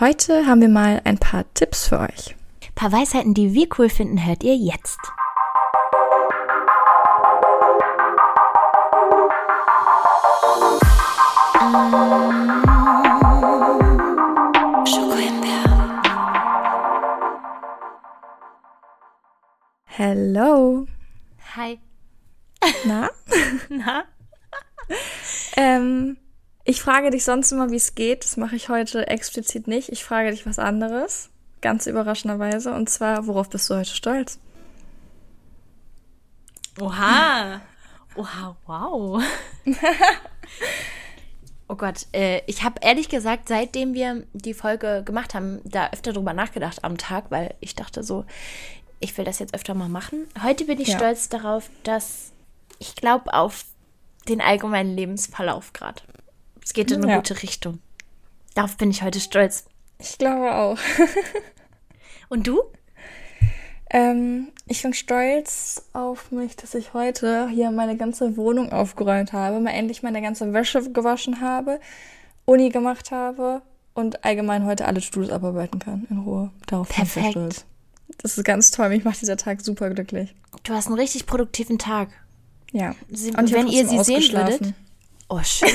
Heute haben wir mal ein paar Tipps für euch. Ein paar Weisheiten, die wir cool finden, hört ihr jetzt. Hello. Hi. Na? Na? ähm, ich frage dich sonst immer, wie es geht. Das mache ich heute explizit nicht. Ich frage dich was anderes. Ganz überraschenderweise. Und zwar, worauf bist du heute stolz? Oha. Oha, wow. oh Gott, äh, ich habe ehrlich gesagt, seitdem wir die Folge gemacht haben, da öfter drüber nachgedacht am Tag, weil ich dachte so, ich will das jetzt öfter mal machen. Heute bin ich ja. stolz darauf, dass ich glaube auf den allgemeinen Lebensverlauf gerade. Es geht in eine ja. gute Richtung. Darauf bin ich heute stolz. Ich glaube auch. Und du? Ähm, ich bin stolz auf mich, dass ich heute hier meine ganze Wohnung aufgeräumt habe, mal endlich meine ganze Wäsche gewaschen habe, Uni gemacht habe und allgemein heute alle Studios abarbeiten kann in Ruhe. Darauf bin ich stolz. Das ist ganz toll. Mich macht dieser Tag super glücklich. Du hast einen richtig produktiven Tag. Ja. Sie, und wenn ihr sie sehen würdet. Oh, schön.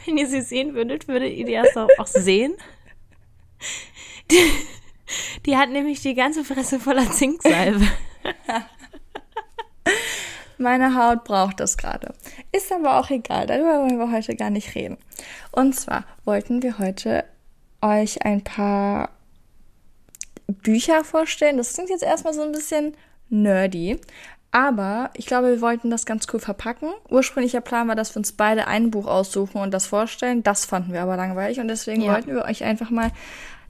wenn ihr sie sehen würdet, würdet ihr die erst auch, sehen. Die, die, hat nämlich die ganze Fresse voller Zinksalbe. Meine Haut braucht das gerade. Ist aber auch egal, darüber wollen wir heute gar nicht reden. Und zwar wollten wir heute euch ein paar Bücher vorstellen. Das klingt jetzt erstmal so ein bisschen nerdy. Aber ich glaube, wir wollten das ganz cool verpacken. Ursprünglicher Plan war, dass wir uns beide ein Buch aussuchen und das vorstellen. Das fanden wir aber langweilig und deswegen ja. wollten wir euch einfach mal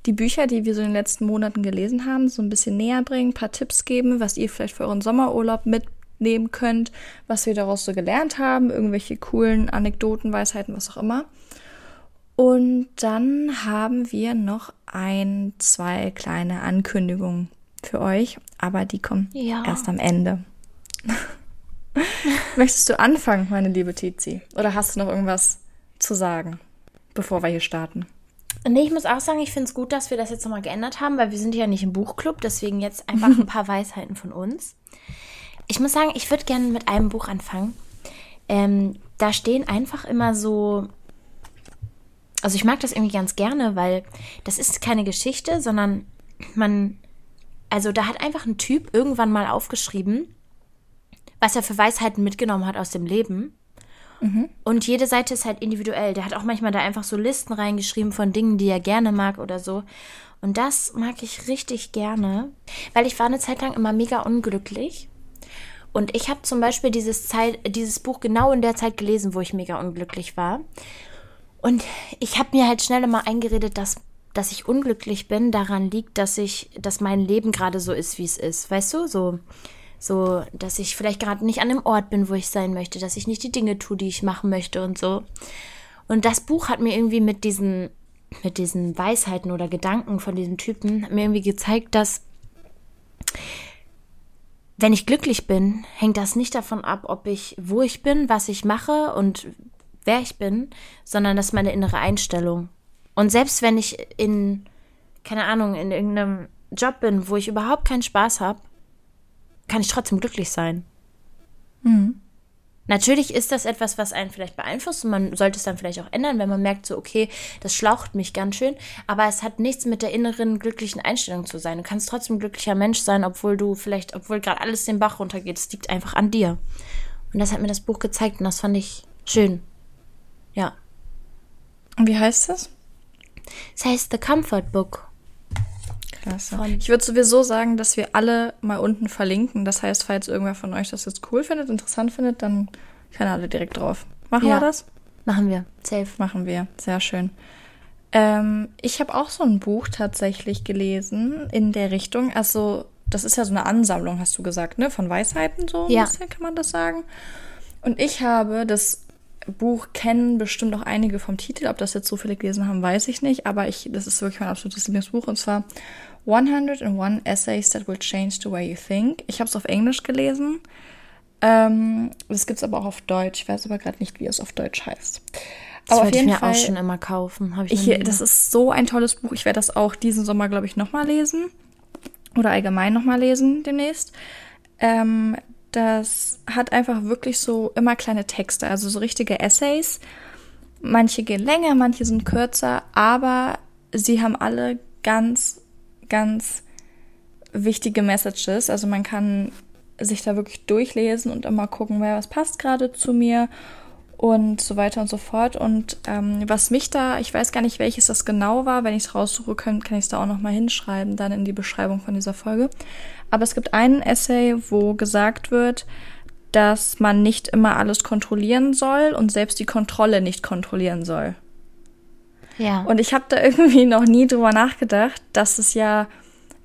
die Bücher, die wir so in den letzten Monaten gelesen haben, so ein bisschen näher bringen, ein paar Tipps geben, was ihr vielleicht für euren Sommerurlaub mitnehmen könnt, was wir daraus so gelernt haben, irgendwelche coolen Anekdoten, Weisheiten, was auch immer. Und dann haben wir noch ein, zwei kleine Ankündigungen für euch, aber die kommen ja. erst am Ende. Möchtest du anfangen, meine liebe Tizi? Oder hast du noch irgendwas zu sagen, bevor wir hier starten? Nee, ich muss auch sagen, ich finde es gut, dass wir das jetzt nochmal geändert haben, weil wir sind ja nicht im Buchclub, deswegen jetzt einfach ein paar Weisheiten von uns. Ich muss sagen, ich würde gerne mit einem Buch anfangen. Ähm, da stehen einfach immer so also ich mag das irgendwie ganz gerne, weil das ist keine Geschichte, sondern man, also da hat einfach ein Typ irgendwann mal aufgeschrieben, was er für Weisheiten mitgenommen hat aus dem Leben. Mhm. Und jede Seite ist halt individuell. Der hat auch manchmal da einfach so Listen reingeschrieben von Dingen, die er gerne mag oder so. Und das mag ich richtig gerne, weil ich war eine Zeit lang immer mega unglücklich. Und ich habe zum Beispiel dieses, Zeit, dieses Buch genau in der Zeit gelesen, wo ich mega unglücklich war. Und ich habe mir halt schnell immer eingeredet, dass, dass ich unglücklich bin, daran liegt, dass ich, dass mein Leben gerade so ist, wie es ist. Weißt du? So, so, dass ich vielleicht gerade nicht an dem Ort bin, wo ich sein möchte, dass ich nicht die Dinge tue, die ich machen möchte und so. Und das Buch hat mir irgendwie mit diesen, mit diesen Weisheiten oder Gedanken von diesem Typen mir irgendwie gezeigt, dass wenn ich glücklich bin, hängt das nicht davon ab, ob ich, wo ich bin, was ich mache und wer ich bin, sondern das ist meine innere Einstellung. Und selbst wenn ich in, keine Ahnung, in irgendeinem Job bin, wo ich überhaupt keinen Spaß habe, kann ich trotzdem glücklich sein. Mhm. Natürlich ist das etwas, was einen vielleicht beeinflusst und man sollte es dann vielleicht auch ändern, wenn man merkt, so, okay, das schlaucht mich ganz schön, aber es hat nichts mit der inneren glücklichen Einstellung zu sein. Du kannst trotzdem ein glücklicher Mensch sein, obwohl du vielleicht, obwohl gerade alles den Bach runtergeht. Es liegt einfach an dir. Und das hat mir das Buch gezeigt und das fand ich schön. Ja. Und wie heißt das? Es heißt The Comfort Book. Klasse. Ich würde sowieso sagen, dass wir alle mal unten verlinken. Das heißt, falls irgendwer von euch das jetzt cool findet, interessant findet, dann kann alle direkt drauf. Machen ja. wir das? Machen wir. Safe. Machen wir. Sehr schön. Ähm, ich habe auch so ein Buch tatsächlich gelesen in der Richtung. Also, das ist ja so eine Ansammlung, hast du gesagt, ne? Von Weisheiten so ja. bisschen, kann man das sagen. Und ich habe das Buch kennen bestimmt auch einige vom Titel. Ob das jetzt so viele gelesen haben, weiß ich nicht. Aber ich, das ist wirklich mein absolutes Lieblingsbuch. Und zwar 101 Essays That Will Change the Way You Think. Ich habe es auf Englisch gelesen. Ähm, das gibt es aber auch auf Deutsch. Ich weiß aber gerade nicht, wie es auf Deutsch heißt. Das Aber auf wollte ich jeden mir Fall- auch schon immer kaufen. Ich Ich, das ist so ein tolles Buch. Ich werde das auch diesen Sommer, glaube ich, nochmal lesen. Oder allgemein nochmal lesen demnächst. Ähm, das hat einfach wirklich so immer kleine Texte, also so richtige Essays. Manche gehen länger, manche sind kürzer, aber sie haben alle ganz, ganz wichtige Messages. Also man kann sich da wirklich durchlesen und immer gucken, wer was passt gerade zu mir und so weiter und so fort. Und ähm, was mich da, ich weiß gar nicht, welches das genau war, wenn ich es raussuche, kann, kann ich es da auch nochmal hinschreiben, dann in die Beschreibung von dieser Folge. Aber es gibt einen Essay, wo gesagt wird, dass man nicht immer alles kontrollieren soll und selbst die Kontrolle nicht kontrollieren soll. Ja. Und ich habe da irgendwie noch nie drüber nachgedacht, dass es ja,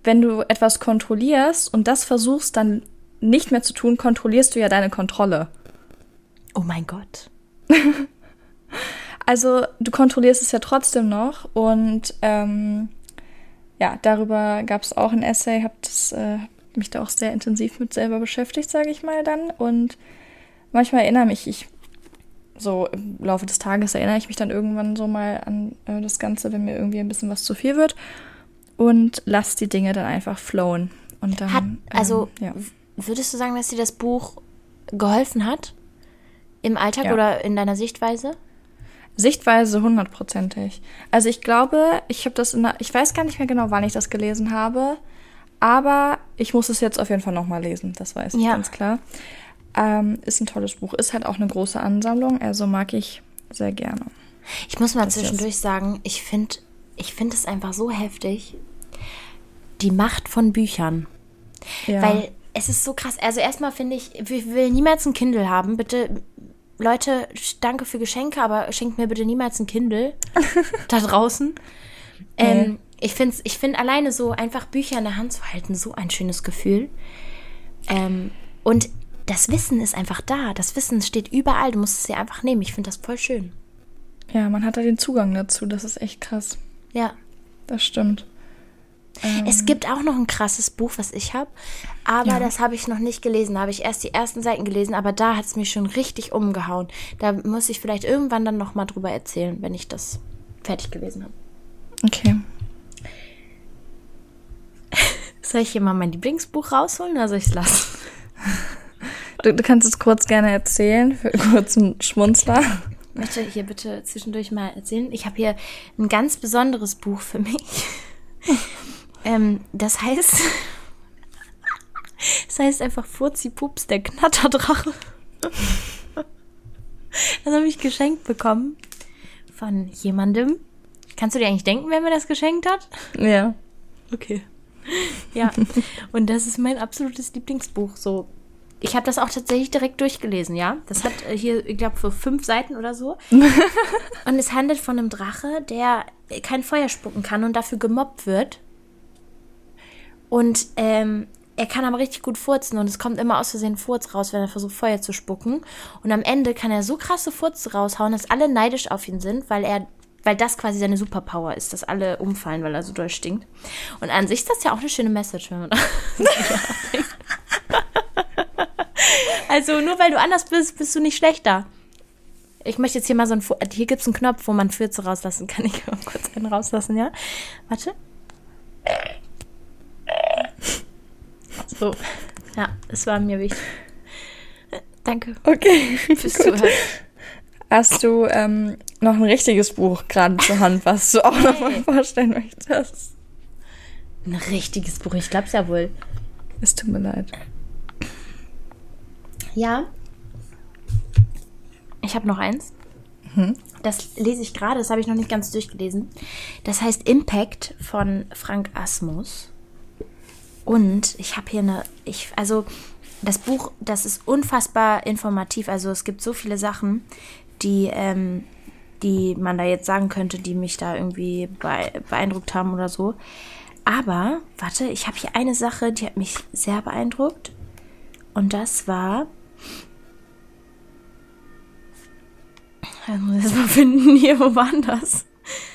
wenn du etwas kontrollierst und das versuchst dann nicht mehr zu tun, kontrollierst du ja deine Kontrolle. oh mein Gott. Also du kontrollierst es ja trotzdem noch und ähm, ja, darüber gab es auch ein Essay, habe äh, mich da auch sehr intensiv mit selber beschäftigt, sage ich mal dann. Und manchmal erinnere mich ich so im Laufe des Tages erinnere ich mich dann irgendwann so mal an äh, das Ganze, wenn mir irgendwie ein bisschen was zu viel wird und lass die Dinge dann einfach flowen. Und dann, Hat, also, ähm, ja. würdest du sagen, dass dir das Buch geholfen hat? Im Alltag Ja. oder in deiner Sichtweise? Sichtweise hundertprozentig. Also ich glaube, ich habe das in der, ich weiß gar nicht mehr genau, wann ich das gelesen habe, aber ich muss es jetzt auf jeden Fall nochmal lesen, das weiß ich Ja. ganz klar. Ähm, ist ein tolles Buch, ist halt auch eine große Ansammlung, also mag ich sehr gerne. Ich muss mal Das zwischendurch sagen, ich finde ich find es einfach so heftig, die Macht von Büchern. Ja. Weil es ist so krass. Also erstmal finde ich, ich will niemals ein Kindle haben. Bitte, Leute, danke für Geschenke, aber schenkt mir bitte niemals ein Kindle da draußen. Ähm, ich finde ich find alleine so einfach Bücher in der Hand zu halten, so ein schönes Gefühl. Ähm, und das Wissen ist einfach da. Das Wissen steht überall. Du musst es dir einfach nehmen. Ich finde das voll schön. ja, man hat da den Zugang dazu, das ist echt krass. Ja. Das stimmt. Es gibt auch noch ein krasses Buch, was ich habe, aber Ja. das habe ich noch nicht gelesen. Da habe ich erst die ersten Seiten gelesen, aber da hat es mich schon richtig umgehauen. Da muss ich vielleicht irgendwann dann noch mal drüber erzählen, wenn ich das fertig gelesen habe. Okay. Soll ich hier mal mein Lieblingsbuch rausholen oder soll ich es lassen? Du, du kannst es kurz gerne erzählen, für einen kurzen Schmunzler. Ich möchte hier bitte zwischendurch mal erzählen. Ich habe hier ein ganz besonderes Buch für mich. ähm, das heißt, das heißt einfach Furzi Pups, der Knatterdrache. das habe ich geschenkt bekommen von jemandem. Kannst du dir eigentlich denken, wer mir das geschenkt hat? Ja. Okay. Ja, und das ist mein absolutes Lieblingsbuch. So, ich habe das auch tatsächlich direkt durchgelesen, ja. Das hat äh, hier, ich glaube, für fünf Seiten oder so. und es handelt von einem Drache, der kein Feuer spucken kann und dafür gemobbt wird. Und ähm, er kann aber richtig gut furzen und es kommt immer aus Versehen Furz raus, wenn er versucht, Feuer zu spucken. Und am Ende kann er so krasse Furze raushauen, dass alle neidisch auf ihn sind, weil er, weil das quasi seine Superpower ist, dass alle umfallen, weil er so doll stinkt. Und an sich ist das ja auch eine schöne Message, wenn man da Also nur weil du anders bist, bist du nicht schlechter. Ich möchte jetzt hier mal so ein, hier gibt es einen Knopf, wo man Fürze rauslassen kann. Ich kann kurz einen rauslassen, ja? Warte. So, ja, das war mir wichtig. Danke Okay. fürs Zuhören. Hast du ähm, noch ein richtiges Buch gerade zur Hand, was du auch noch mal vorstellen möchtest? Ein richtiges Buch, ich glaub's ja wohl. Es tut mir leid. Ja. Ich habe noch eins. Das lese ich gerade, das habe ich noch nicht ganz durchgelesen. Das heißt Impact von Frank Asmus. Und ich habe hier eine, ich, also das Buch, das ist unfassbar informativ. Also es gibt so viele Sachen, die, ähm, die man da jetzt sagen könnte, die mich da irgendwie bee- beeindruckt haben oder so. Aber, warte, ich habe hier eine Sache, die hat mich sehr beeindruckt. Und das war. Ich muss finden, hier, wo war das?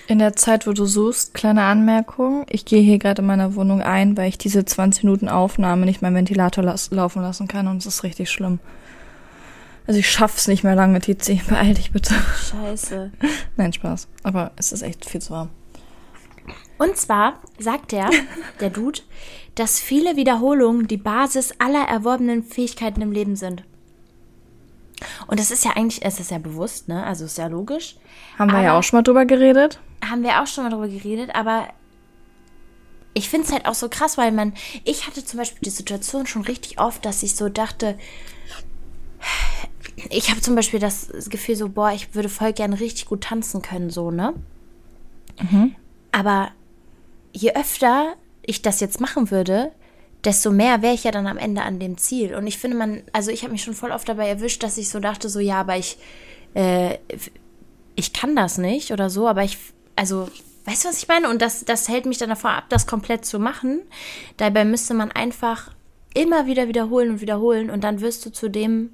In der Zeit, wo du suchst, kleine Anmerkung. Ich gehe hier gerade in meiner Wohnung ein, weil ich diese 20 Minuten Aufnahme nicht meinen Ventilator las laufen lassen kann und es ist richtig schlimm. Also ich schaff's nicht mehr lange, Tizi. Beeil dich bitte. Scheiße. Nein, Spaß. Aber es ist echt viel zu warm. Und zwar sagt er, der Dude, dass viele Wiederholungen die Basis aller erworbenen Fähigkeiten im Leben sind. Und das ist ja eigentlich, es ist ja bewusst, ne? Also ist ja logisch. Haben wir ja Aber- auch schon mal drüber geredet. Haben wir auch schon mal drüber geredet, aber ich finde es halt auch so krass, weil man, ich hatte zum Beispiel die Situation schon richtig oft, dass ich so dachte, ich habe zum Beispiel das Gefühl so, boah, ich würde voll gerne richtig gut tanzen können, so, ne? Aber je öfter ich das jetzt machen würde, desto mehr wäre ich ja dann am Ende an dem Ziel. Und ich finde, man, also ich habe mich schon voll oft dabei erwischt, dass ich so dachte, so, ja, aber ich, äh, ich kann das nicht oder so, aber ich, also, weißt du, was ich meine? Und das, das hält mich dann davor ab, das komplett zu machen. Dabei müsste man einfach immer wieder wiederholen und wiederholen und dann wirst du zu dem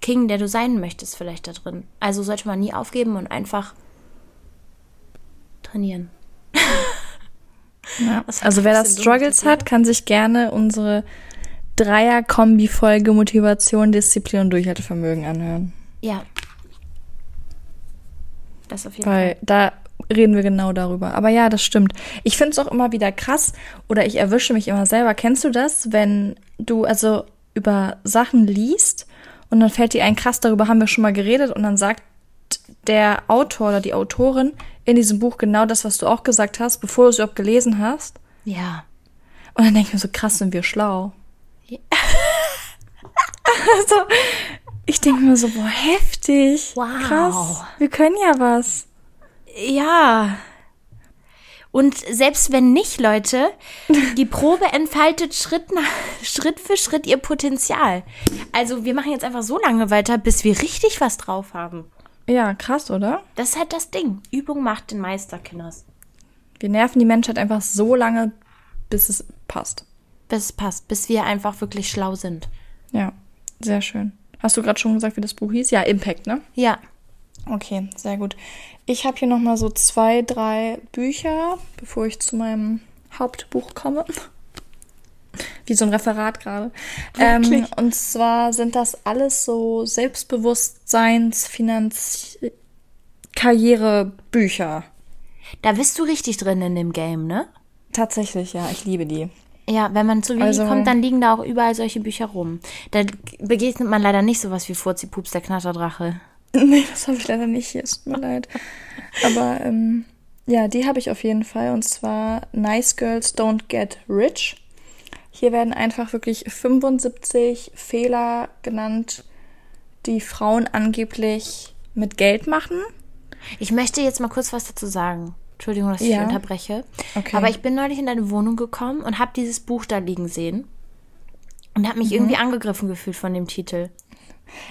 King, der du sein möchtest, vielleicht da drin. Also sollte man nie aufgeben und einfach trainieren. Ja. Das Also wer ein da bisschen dumm, Struggles hat, kann sich gerne unsere Dreier-Kombi-Folge Motivation, Disziplin und Durchhaltevermögen anhören. Ja. Das auf jeden Fall. Weil da reden wir genau darüber. Aber ja, das stimmt. Ich finde es auch immer wieder krass oder ich erwische mich immer selber. Kennst du das, wenn du also über Sachen liest und dann fällt dir ein krass, darüber haben wir schon mal geredet und dann sagt der Autor oder die Autorin in diesem Buch genau das, was du auch gesagt hast, bevor du es überhaupt gelesen hast. Ja. Und dann denke ich mir so, krass, sind wir schlau. Ja. also, ich denke mir so, boah, heftig. Wow. Krass. Wir können ja was. Ja. Und selbst wenn nicht, Leute, die Probe entfaltet Schritt, nach, Schritt für Schritt ihr Potenzial. Also wir machen jetzt einfach so lange weiter, bis wir richtig was drauf haben. Ja, krass, oder? Das ist halt das Ding. Übung macht den Meister, Kinders. Wir nerven die Menschheit einfach so lange, bis es passt. Bis es passt, bis wir einfach wirklich schlau sind. Ja, sehr schön. Hast du gerade schon gesagt, wie das Buch hieß? Ja, Impact, ne? Ja. Okay, sehr gut. Ich habe hier noch mal so zwei, drei Bücher, bevor ich zu meinem Hauptbuch komme. Wie so ein Referat gerade. Ähm, und zwar sind das alles so Selbstbewusstseins-, Finanz-, Karrierebücher. Da bist du richtig drin in dem Game, ne? Tatsächlich, ja, ich liebe die. Ja, wenn man zu Wiki Also- kommt, dann liegen da auch überall solche Bücher rum. Da begegnet man leider nicht sowas wie Furzi Pups, der Knatterdrache. Nee, das habe ich leider nicht hier, es tut mir leid. Aber ähm, ja, die habe ich auf jeden Fall. Und zwar Nice Girls Don't Get Rich. Hier werden einfach wirklich 75 Fehler genannt, die Frauen angeblich mit Geld machen. Ich möchte jetzt mal kurz was dazu sagen. Entschuldigung, dass ich Ja. unterbreche. Okay. Aber ich bin neulich in deine Wohnung gekommen und habe dieses Buch da liegen sehen. Und habe mich Mhm. irgendwie angegriffen gefühlt von dem Titel.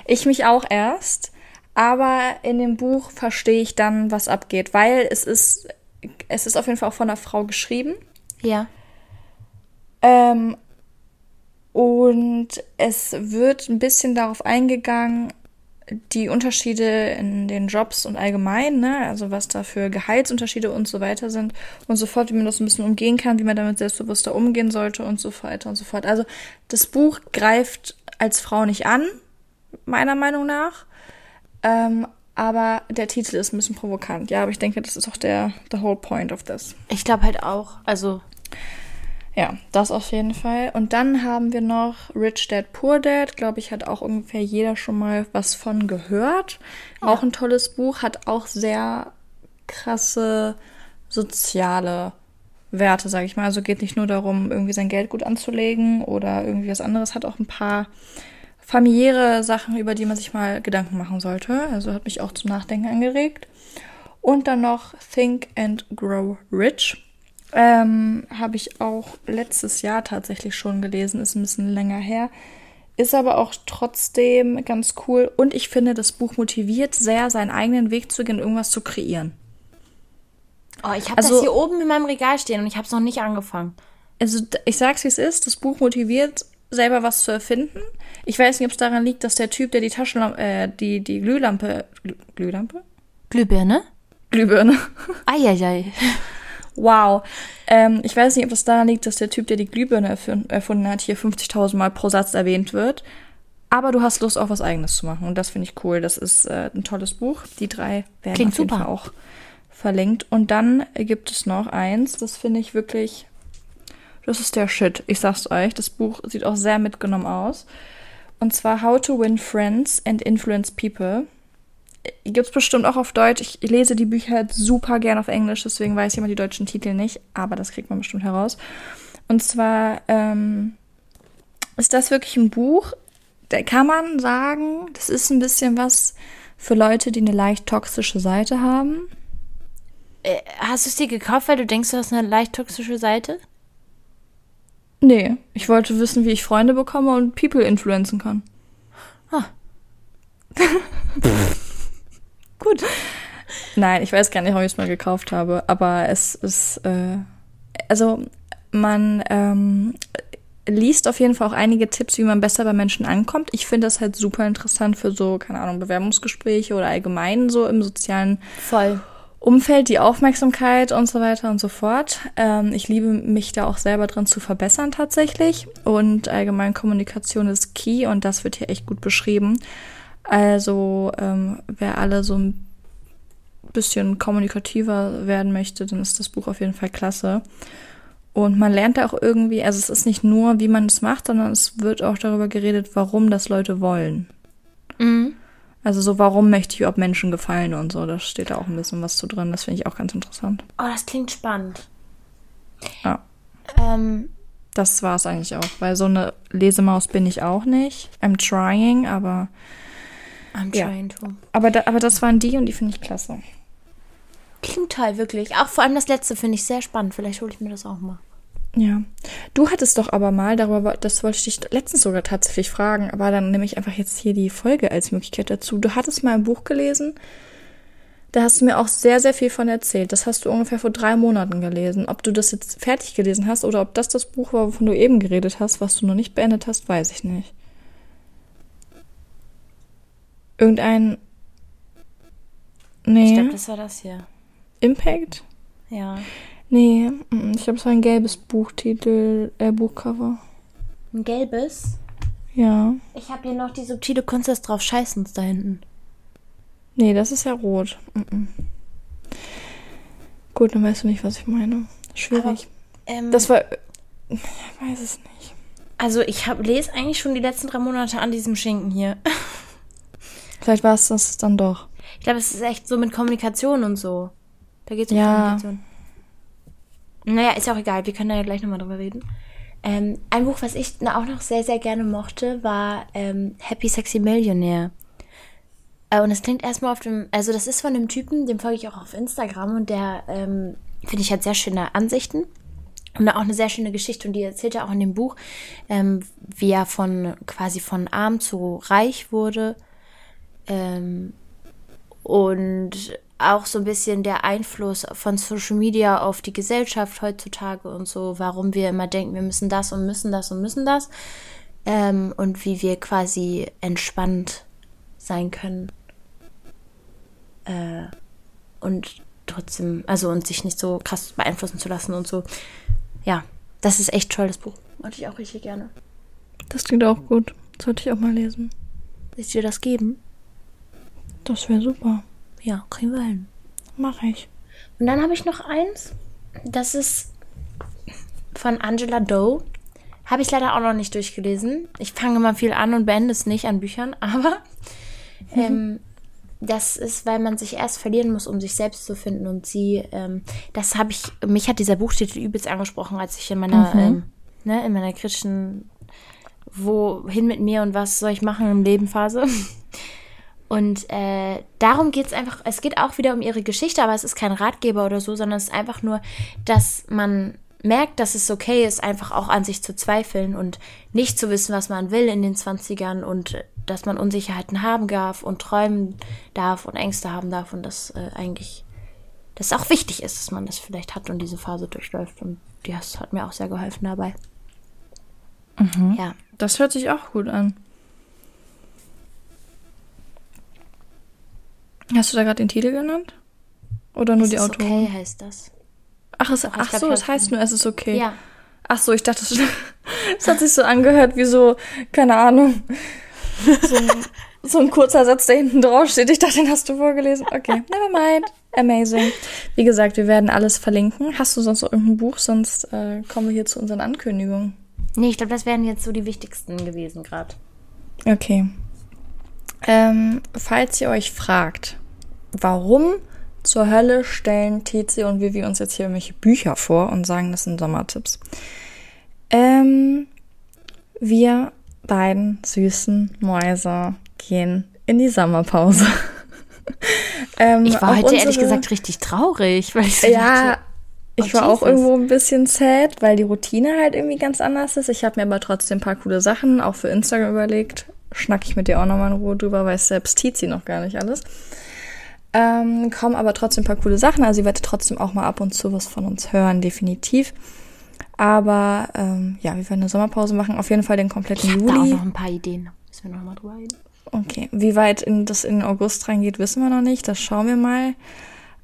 Ich mich auch erst, aber in dem Buch verstehe ich dann, was abgeht, weil es ist, es ist auf jeden Fall auch von einer Frau geschrieben. Ja. Ähm, und es wird ein bisschen darauf eingegangen, die Unterschiede in den Jobs und allgemein, ne, also was da für Gehaltsunterschiede und so weiter sind und so fort, wie man das ein bisschen umgehen kann, wie man damit selbstbewusster umgehen sollte und so weiter und so fort. Also das Buch greift als Frau nicht an, meiner Meinung nach. Ähm, aber der Titel ist ein bisschen provokant. Ja, aber ich denke, das ist auch der the whole point of this. Ich glaube halt auch. Also, Ja, das auf jeden Fall. Und dann haben wir noch Rich Dad Poor Dad. Glaube ich, hat auch ungefähr jeder schon mal was von gehört. Auch ein tolles Buch, hat auch sehr krasse soziale Werte, sage ich mal. Also geht nicht nur darum, irgendwie sein Geld gut anzulegen oder irgendwie was anderes. Hat auch ein paar familiäre Sachen, über die man sich mal Gedanken machen sollte. Also hat mich auch zum Nachdenken angeregt. Und dann noch Think and Grow Rich. Ähm, Habe ich auch letztes Jahr tatsächlich schon gelesen, ist ein bisschen länger her. Ist aber auch trotzdem ganz cool. Und ich finde, das Buch motiviert sehr, seinen eigenen Weg zu gehen, irgendwas zu kreieren. oh, ich habe Also- das hier oben in meinem Regal stehen und ich habe es noch nicht angefangen. Also ich sag's wie es ist, das Buch motiviert, selber was zu erfinden. Ich weiß nicht, ob es daran liegt, dass der Typ, der die Taschenlampe, äh, die, die Glühlampe, Glüh- Glühlampe? Glühbirne? Glühbirne. Eieiei. Wow. Ähm, ich weiß nicht, ob es daran liegt, dass der Typ, der die Glühbirne erfun- erfunden hat, hier 50.000 Mal pro Satz erwähnt wird. aber du hast Lust, auch was Eigenes zu machen. Und das finde ich cool. Das ist äh, ein tolles Buch. Die drei werden Klingt auf jeden super. Fall auch verlinkt. Und dann gibt es noch eins, das finde ich wirklich, das ist der Shit. Ich sag's euch, das Buch sieht auch sehr mitgenommen aus. Und zwar How to Win Friends and Influence People. Gibt's bestimmt auch auf Deutsch. Ich lese die Bücher halt super gern auf Englisch, deswegen weiß ich immer die deutschen Titel nicht, aber das kriegt man bestimmt heraus. Und zwar ähm, ist das wirklich ein Buch, da kann man sagen, das ist ein bisschen was für Leute, die eine leicht toxische Seite haben. Äh, hast du es dir gekauft, weil du denkst, du hast eine leicht toxische Seite? Nee, ich wollte wissen, wie ich Freunde bekomme und People influenzen kann. Ah. Gut. Nein, ich weiß gar nicht, ob ich es mal gekauft habe, aber es ist, äh, also man ähm, liest auf jeden Fall auch einige Tipps, wie man besser bei Menschen ankommt. Ich finde das halt super interessant für so, keine Ahnung, Bewerbungsgespräche oder allgemein so im sozialen Voll. Umfeld, die Aufmerksamkeit und so weiter und so fort. Ähm, ich liebe mich da auch selber dran zu verbessern tatsächlich. Und allgemein Kommunikation ist key und das wird hier echt gut beschrieben. Also ähm, wer alle so ein bisschen kommunikativer werden möchte, dann ist das Buch auf jeden Fall klasse. Und man lernt da auch irgendwie, also es ist nicht nur, wie man es macht, sondern es wird auch darüber geredet, warum das Leute wollen. Mhm. Also so, warum möchte ich überhaupt Menschen gefallen und so. Da steht da auch ein bisschen was zu drin. Das finde ich auch ganz interessant. Oh, das klingt spannend. Ja. Ähm, Das war es eigentlich auch. Weil so eine Lesemaus bin ich auch nicht. I'm trying, aber. I'm Ja. trying to. Aber, da, aber das waren die und die finde ich klasse. Klingt toll, wirklich. Auch vor allem das letzte finde ich sehr spannend. Vielleicht hole ich mir das auch mal. Ja. Du hattest doch aber mal, darüber, das wollte ich dich letztens sogar tatsächlich fragen, aber dann nehme ich einfach jetzt hier die Folge als Möglichkeit dazu. Du hattest mal ein Buch gelesen, da hast du mir auch sehr, sehr viel von erzählt. Das hast du ungefähr vor drei Monaten gelesen. Ob du das jetzt fertig gelesen hast oder ob das das Buch war, wovon du eben geredet hast, was du noch nicht beendet hast, weiß ich nicht. Irgendein. Nee. Ich glaube, das war das hier. Impact? Ja. Nee, mm, ich glaube, es war ein gelbes Buchtitel, äh, Buchcover. Ein gelbes. Ja. Ich habe hier noch die subtile Kunst des drauf Scheißens da hinten. Nee, das ist ja rot. Mm-mm. Gut, dann weißt du nicht, was ich meine. Schwierig. Ähm, das war. Ich weiß es nicht. also ich hab, lese eigentlich schon die letzten drei Monate an diesem Schinken hier. Vielleicht war es das dann doch. Ich glaube, es ist echt so mit Kommunikation und so. Da geht es um Ja. Kommunikation. Naja, ist ja auch egal. Wir können da ja gleich nochmal drüber reden. Ähm, ein Buch, was ich auch noch sehr, sehr gerne mochte, war ähm, Happy Sexy Millionaire. Äh, und es klingt erstmal auf dem, also das ist von einem Typen, dem folge ich auch auf Instagram und der, ähm, finde ich, hat sehr schöne Ansichten. Und auch eine sehr schöne Geschichte und die erzählt er auch in dem Buch, ähm, wie er von quasi von arm zu reich wurde. Ähm, und auch so ein bisschen der Einfluss von Social Media auf die Gesellschaft heutzutage und so, warum wir immer denken, wir müssen das und müssen das und müssen das. Ähm, und wie wir quasi entspannt sein können. Äh, und trotzdem, also und sich nicht so krass beeinflussen zu lassen und so. Ja, das ist echt toll, das Buch. Wollte ich auch richtig gerne. Das klingt auch gut. Sollte ich auch mal lesen. Soll ich dir das geben? Das wäre super. Ja, kriegen wir hin. Mache ich. Und dann habe ich noch eins. Das ist von Angela Doe. Habe ich leider auch noch nicht durchgelesen. Ich fange mal viel an und beende es nicht an Büchern, aber ähm, das ist, weil man sich erst verlieren muss, um sich selbst zu finden. Und sie, ähm, das habe ich, mich hat dieser Buchtitel übelst angesprochen, als ich in meiner, ähm, ne, in meiner kritischen Wohin mit mir und was soll ich machen im Leben Phase. Und äh, darum geht es einfach, es geht auch wieder um ihre Geschichte, aber es ist kein Ratgeber oder so, sondern es ist einfach nur, dass man merkt, dass es okay ist, einfach auch an sich zu zweifeln und nicht zu wissen, was man will in den 20ern und äh, dass man Unsicherheiten haben darf und träumen darf und Ängste haben darf und dass äh, eigentlich das auch wichtig ist, dass man das vielleicht hat und diese Phase durchläuft. Und das hat mir auch sehr geholfen dabei. Ja. Das hört sich auch gut an. Hast du da gerade den Titel genannt? Oder nur Es die ist Autorin? okay, heißt das. Ach, es, ach glaub, so, es heißt nur, es ist okay. Ja. Ach so, ich dachte, es hat sich so angehört wie so, keine Ahnung, so ein, so ein kurzer Satz, der hinten drauf steht. Ich dachte, den hast du vorgelesen. Okay, never mind. Amazing. Wie gesagt, wir werden alles verlinken. Hast du sonst noch irgendein Buch? Sonst äh, kommen wir hier zu unseren Ankündigungen. Nee, ich glaube, das wären jetzt so die wichtigsten gewesen gerade. Okay. Ähm, falls ihr euch fragt, warum zur Hölle stellen Tizi und Vivi uns jetzt hier irgendwelche Bücher vor und sagen, das sind Sommertipps. Ähm, wir beiden süßen Mäuse gehen in die Sommerpause. ähm, ich war heute unsere, ehrlich gesagt richtig traurig, weil ich so ja, dachte, oh, ich war Jesus. auch irgendwo ein bisschen sad, weil die Routine halt irgendwie ganz anders ist. Ich habe mir aber trotzdem ein paar coole Sachen auch für Instagram überlegt. Schnack ich mit dir auch nochmal in Ruhe drüber, weiß selbst Tizi noch gar nicht alles. Ähm, kommen aber trotzdem ein paar coole Sachen. Also ihr werdet trotzdem auch mal ab und zu was von uns hören, definitiv. Aber ähm, ja, wir werden eine Sommerpause machen. Auf jeden Fall den kompletten ich Juli. Da auch noch ein paar Ideen. Müssen wir noch mal drüber reden. Okay. Wie weit in das in August reingeht, wissen wir noch nicht. Das schauen wir mal.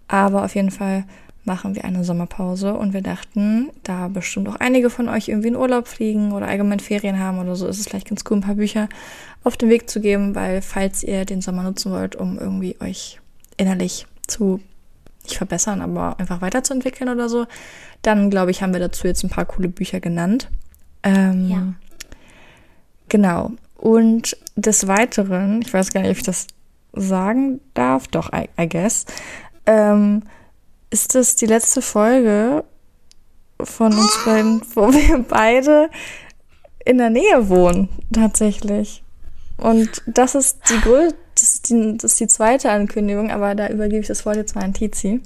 Aber auf jeden Fall machen wir eine Sommerpause und wir dachten, da bestimmt auch einige von euch irgendwie in Urlaub fliegen oder allgemein Ferien haben oder so, ist es vielleicht ganz cool, ein paar Bücher auf den Weg zu geben, weil falls ihr den Sommer nutzen wollt, um irgendwie euch innerlich zu nicht verbessern, aber einfach weiterzuentwickeln oder so, dann glaube ich, haben wir dazu jetzt ein paar coole Bücher genannt. Ähm, ja. Genau. Und des Weiteren, ich weiß gar nicht, ob ich das sagen darf, doch, I, I guess, ähm, ist das die letzte Folge von uns beiden, wo wir beide in der Nähe wohnen, tatsächlich. Und das ist die größte, das ist die, das ist die zweite Ankündigung, aber da übergebe ich das Wort jetzt mal an Tizi.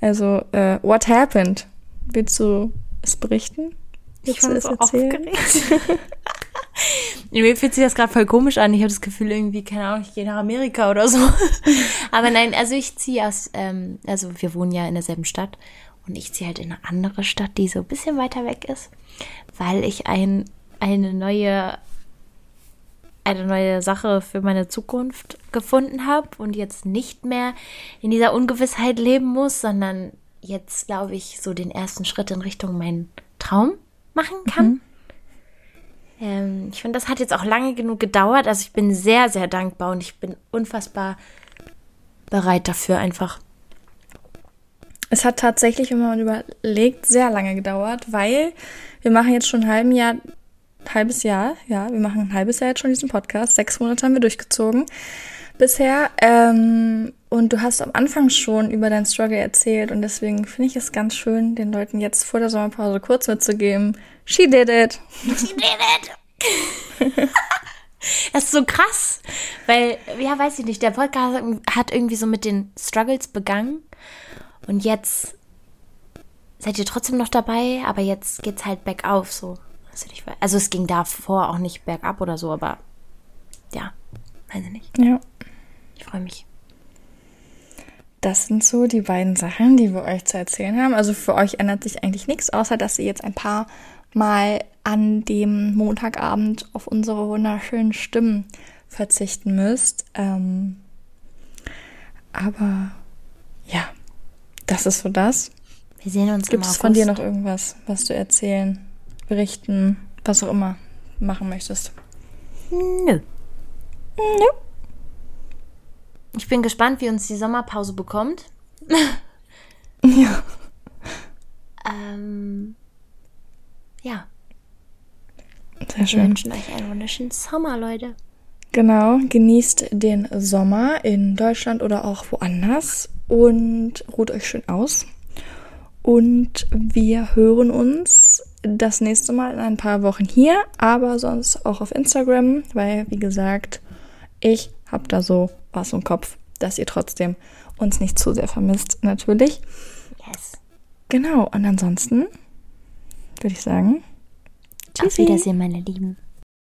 Also, uh, what happened? Willst du es berichten? Willst ich bin so erzählen? aufgeregt. Mir fühlt sich das gerade voll komisch an. Ich habe das Gefühl, irgendwie, keine Ahnung, ich gehe nach Amerika oder so. Aber nein, also ich ziehe aus, ähm, also wir wohnen ja in derselben Stadt und ich ziehe halt in eine andere Stadt, die so ein bisschen weiter weg ist, weil ich ein, eine neue eine neue Sache für meine Zukunft gefunden habe und jetzt nicht mehr in dieser Ungewissheit leben muss, sondern jetzt, glaube ich, so den ersten Schritt in Richtung meinen Traum machen kann. Mhm. Ähm, ich finde, das hat jetzt auch lange genug gedauert. Also ich bin sehr, sehr dankbar und ich bin unfassbar bereit dafür einfach. Es hat tatsächlich, wenn man überlegt, sehr lange gedauert, weil wir machen jetzt schon ein halben Jahr, halbes Jahr, ja, wir machen ein halbes Jahr jetzt schon diesen Podcast. Sechs Monate haben wir durchgezogen bisher. Ähm, und du hast am Anfang schon über deinen Struggle erzählt und deswegen finde ich es ganz schön, den Leuten jetzt vor der Sommerpause kurz mitzugeben. She did it. She did it. das ist so krass, weil, ja, weiß ich nicht, der Podcast hat irgendwie so mit den Struggles begangen und jetzt seid ihr trotzdem noch dabei, aber jetzt geht's halt bergauf so. Also es ging davor auch nicht bergab oder so, aber ja, weiß ich nicht. Ja. Ich freue mich. Das sind so die beiden Sachen, die wir euch zu erzählen haben. Also für euch ändert sich eigentlich nichts, außer dass ihr jetzt ein paar Mal an dem Montagabend auf unsere wunderschönen Stimmen verzichten müsst. Ähm, aber ja, das ist so das. Wir sehen uns Gibt es von dir noch irgendwas, was du erzählen, berichten, was auch immer machen möchtest? Nö. Nö. Ich bin gespannt, wie uns die Sommerpause bekommt. ja. Ähm, ja. Sehr schön. Wir wünschen euch einen wunderschönen Sommer, Leute. Genau, genießt den Sommer in Deutschland oder auch woanders und ruht euch schön aus. Und wir hören uns das nächste Mal in ein paar Wochen hier, aber sonst auch auf Instagram, weil, wie gesagt, ich habe da so was im Kopf, dass ihr trotzdem uns nicht zu sehr vermisst, natürlich. Yes. Genau, und ansonsten würde ich sagen, Tschüssi. Auf Wiedersehen, meine Lieben.